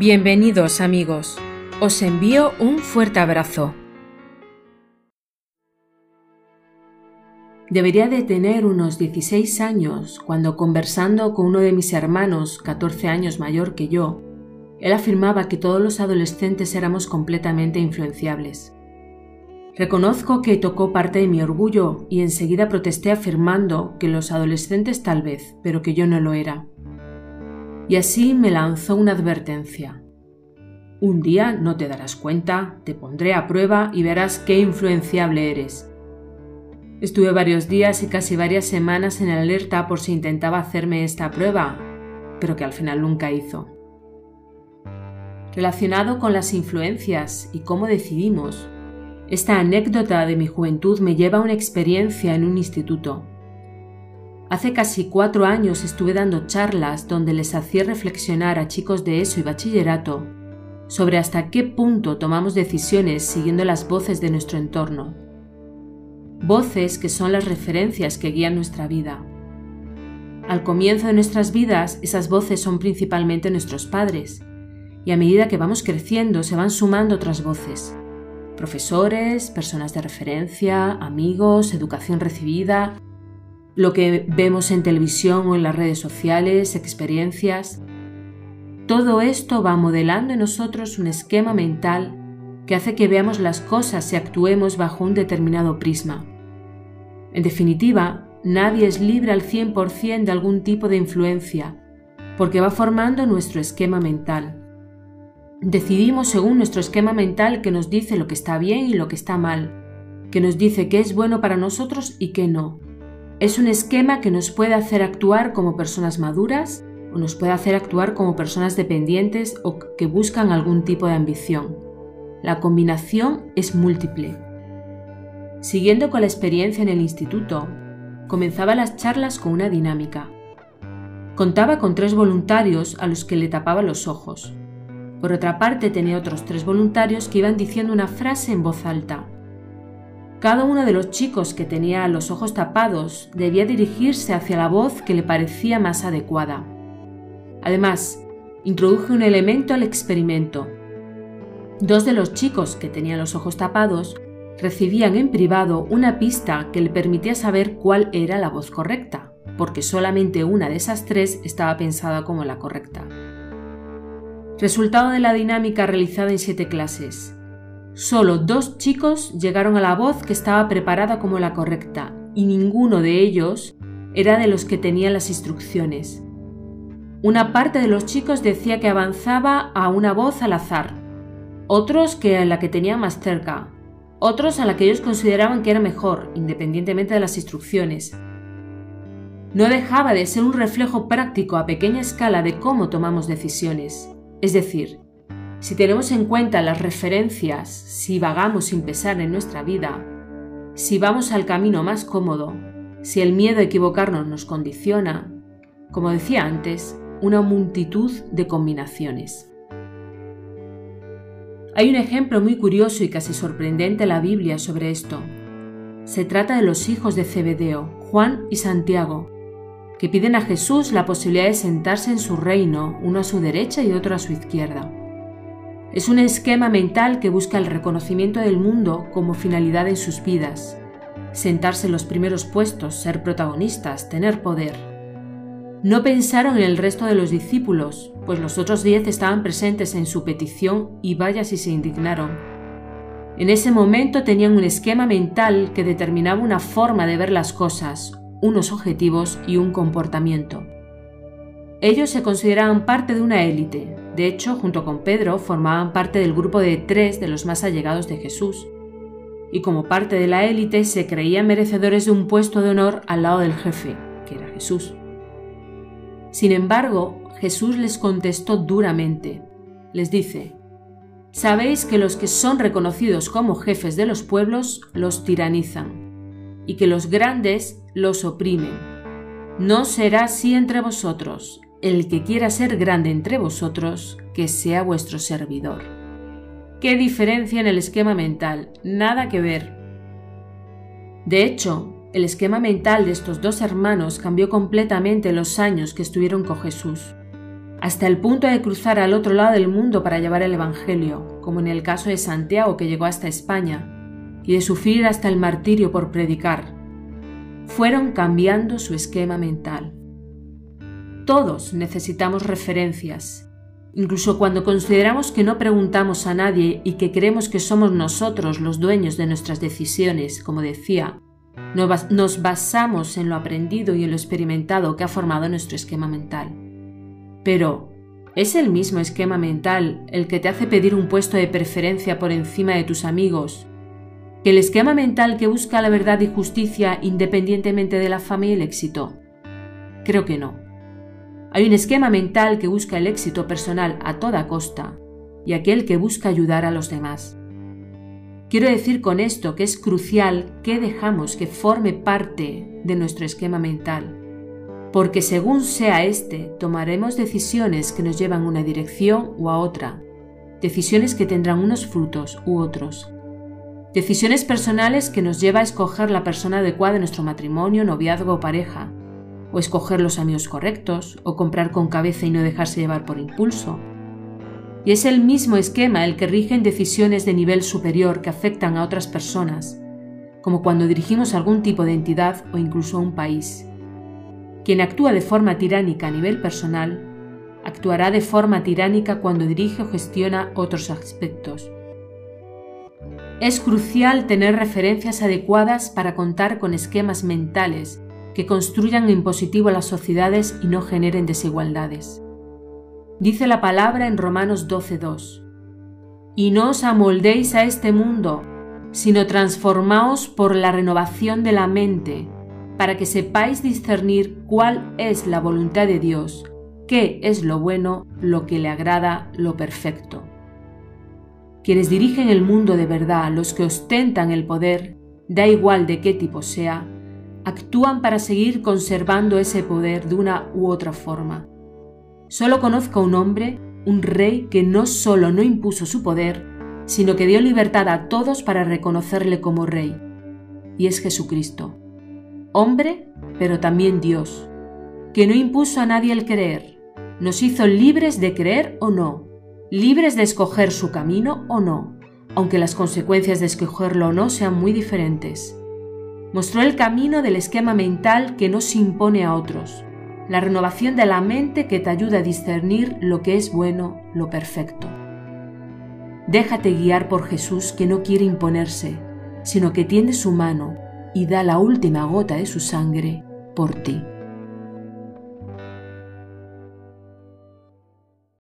Bienvenidos amigos, os envío un fuerte abrazo. Debería de tener unos 16 años cuando conversando con uno de mis hermanos, 14 años mayor que yo, él afirmaba que todos los adolescentes éramos completamente influenciables. Reconozco que tocó parte de mi orgullo y enseguida protesté afirmando que los adolescentes tal vez, pero que yo no lo era y así me lanzó una advertencia. Un día no te darás cuenta, te pondré a prueba y verás qué influenciable eres. Estuve varios días y casi varias semanas en alerta por si intentaba hacerme esta prueba, pero que al final nunca hizo. Relacionado con las influencias y cómo decidimos, esta anécdota de mi juventud me lleva a una experiencia en un instituto. Hace casi cuatro años estuve dando charlas donde les hacía reflexionar a chicos de ESO y bachillerato sobre hasta qué punto tomamos decisiones siguiendo las voces de nuestro entorno. Voces que son las referencias que guían nuestra vida. Al comienzo de nuestras vidas, esas voces son principalmente nuestros padres, y a medida que vamos creciendo se van sumando otras voces. Profesores, personas de referencia, amigos, educación recibida, lo que vemos en televisión o en las redes sociales, experiencias. Todo esto va modelando en nosotros un esquema mental que hace que veamos las cosas y actuemos bajo un determinado prisma. En definitiva, nadie es libre al 100% de algún tipo de influencia, porque va formando nuestro esquema mental. Decidimos según nuestro esquema mental que nos dice lo que está bien y lo que está mal, que nos dice qué es bueno para nosotros y qué no es un esquema que nos puede hacer actuar como personas maduras o nos puede hacer actuar como personas dependientes o que buscan algún tipo de ambición. La combinación es múltiple. Siguiendo con la experiencia en el instituto, comenzaba las charlas con una dinámica. Contaba con tres voluntarios a los que le tapaba los ojos. Por otra parte tenía otros tres voluntarios que iban diciendo una frase en voz alta. Cada uno de los chicos que tenía los ojos tapados debía dirigirse hacia la voz que le parecía más adecuada. Además, introduje un elemento al experimento. Dos de los chicos que tenían los ojos tapados recibían en privado una pista que le permitía saber cuál era la voz correcta, porque solamente una de esas tres estaba pensada como la correcta. Resultado de la dinámica realizada en siete clases. Solo dos chicos llegaron a la voz que estaba preparada como la correcta y ninguno de ellos era de los que tenían las instrucciones. Una parte de los chicos decía que avanzaba a una voz al azar, otros que a la que tenían más cerca, otros a la que ellos consideraban que era mejor, independientemente de las instrucciones. No dejaba de ser un reflejo práctico a pequeña escala de cómo tomamos decisiones, es decir, si tenemos en cuenta las referencias, si vagamos sin pesar en nuestra vida, si vamos al camino más cómodo, si el miedo a equivocarnos nos condiciona, como decía antes, una multitud de combinaciones. Hay un ejemplo muy curioso y casi sorprendente en la Biblia sobre esto. Se trata de los hijos de Zebedeo, Juan y Santiago, que piden a Jesús la posibilidad de sentarse en su reino, uno a su derecha y otro a su izquierda. Es un esquema mental que busca el reconocimiento del mundo como finalidad en sus vidas, sentarse en los primeros puestos, ser protagonistas, tener poder. No pensaron en el resto de los discípulos, pues los otros diez estaban presentes en su petición y vaya si se indignaron. En ese momento tenían un esquema mental que determinaba una forma de ver las cosas, unos objetivos y un comportamiento. Ellos se consideraban parte de una élite, de hecho, junto con Pedro formaban parte del grupo de tres de los más allegados de Jesús, y como parte de la élite se creían merecedores de un puesto de honor al lado del jefe, que era Jesús. Sin embargo, Jesús les contestó duramente. Les dice, Sabéis que los que son reconocidos como jefes de los pueblos los tiranizan, y que los grandes los oprimen. No será así entre vosotros, el que quiera ser grande entre vosotros, que sea vuestro servidor. ¿Qué diferencia en el esquema mental? Nada que ver. De hecho, el esquema mental de estos dos hermanos cambió completamente los años que estuvieron con Jesús. hasta el punto de cruzar al otro lado del mundo para llevar el Evangelio, como en el caso de Santiago que llegó hasta España, y de sufrir hasta el martirio por predicar, fueron cambiando su esquema mental. Todos necesitamos referencias, incluso cuando consideramos que no preguntamos a nadie y que creemos que somos nosotros los dueños de nuestras decisiones, como decía, nos basamos en lo aprendido y en lo experimentado que ha formado nuestro esquema mental. Pero, ¿es el mismo esquema mental el que te hace pedir un puesto de preferencia por encima de tus amigos que el esquema mental que busca la verdad y justicia independientemente de la fama y el éxito? Creo que no. Hay un esquema mental que busca el éxito personal a toda costa y aquel que busca ayudar a los demás. Quiero decir con esto que es crucial que dejamos que forme parte de nuestro esquema mental, porque según sea este, tomaremos decisiones que nos llevan a una dirección u a otra, decisiones que tendrán unos frutos u otros. Decisiones personales que nos lleva a escoger la persona adecuada en nuestro matrimonio, noviazgo o pareja, o escoger los amigos correctos, o comprar con cabeza y no dejarse llevar por impulso. Y es el mismo esquema el que rige en decisiones de nivel superior que afectan a otras personas, como cuando dirigimos algún tipo de entidad o incluso un país. Quien actúa de forma tiránica a nivel personal, actuará de forma tiránica cuando dirige o gestiona otros aspectos es crucial tener referencias adecuadas para contar con esquemas mentales que construyan en positivo las sociedades y no generen desigualdades. Dice la palabra en Romanos 12.2. Y no os amoldéis a este mundo, sino transformaos por la renovación de la mente, para que sepáis discernir cuál es la voluntad de Dios, qué es lo bueno, lo que le agrada, lo perfecto. Quienes dirigen el mundo de verdad, los que ostentan el poder, da igual de qué tipo sea, actúan para seguir conservando ese poder de una u otra forma. Solo conozco a un hombre, un rey que no solo no impuso su poder, sino que dio libertad a todos para reconocerle como rey, y es Jesucristo. Hombre, pero también Dios, que no impuso a nadie el creer, nos hizo libres de creer o no, libres de escoger su camino o no, aunque las consecuencias de escogerlo o no sean muy diferentes. Mostró el camino del esquema mental que no se impone a otros, la renovación de la mente que te ayuda a discernir lo que es bueno, lo perfecto. Déjate guiar por Jesús que no quiere imponerse, sino que tiende su mano y da la última gota de su sangre por ti.